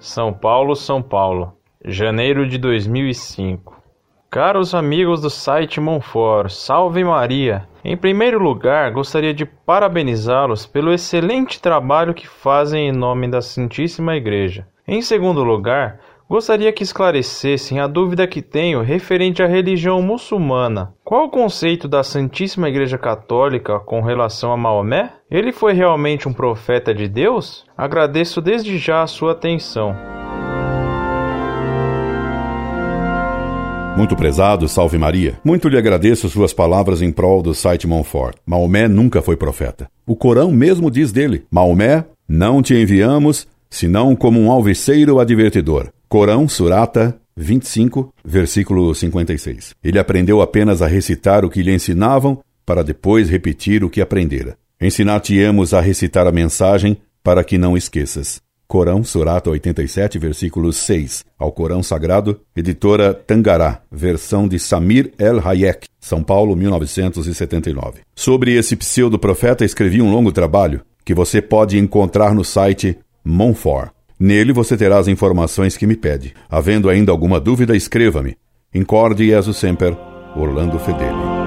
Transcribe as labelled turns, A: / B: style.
A: São Paulo, São Paulo, janeiro de 2005. Caros amigos do site Monfort, salve Maria! Em primeiro lugar, gostaria de parabenizá-los pelo excelente trabalho que fazem em nome da Santíssima Igreja. Em segundo lugar, gostaria que esclarecessem a dúvida que tenho referente à religião muçulmana. Qual o conceito da Santíssima Igreja Católica com relação a Maomé? Ele foi realmente um profeta de Deus? Agradeço desde já a sua atenção.
B: Muito prezado, salve Maria. Muito lhe agradeço suas palavras em prol do site Montfort. Maomé nunca foi profeta. O Corão mesmo diz dele: Maomé, não te enviamos senão como um alviceiro advertidor. Corão, Surata 25, versículo 56. Ele aprendeu apenas a recitar o que lhe ensinavam para depois repetir o que aprendera. Ensinar-te-emos a recitar a mensagem para que não esqueças. Corão, Surata 87, versículo 6, ao Corão Sagrado, editora Tangará, versão de Samir El Hayek, São Paulo, 1979. Sobre esse pseudo-profeta escrevi um longo trabalho que você pode encontrar no site Monfort. Nele você terá as informações que me pede. Havendo ainda alguma dúvida, escreva-me. Incorde Jesus Semper, Orlando Fedeli.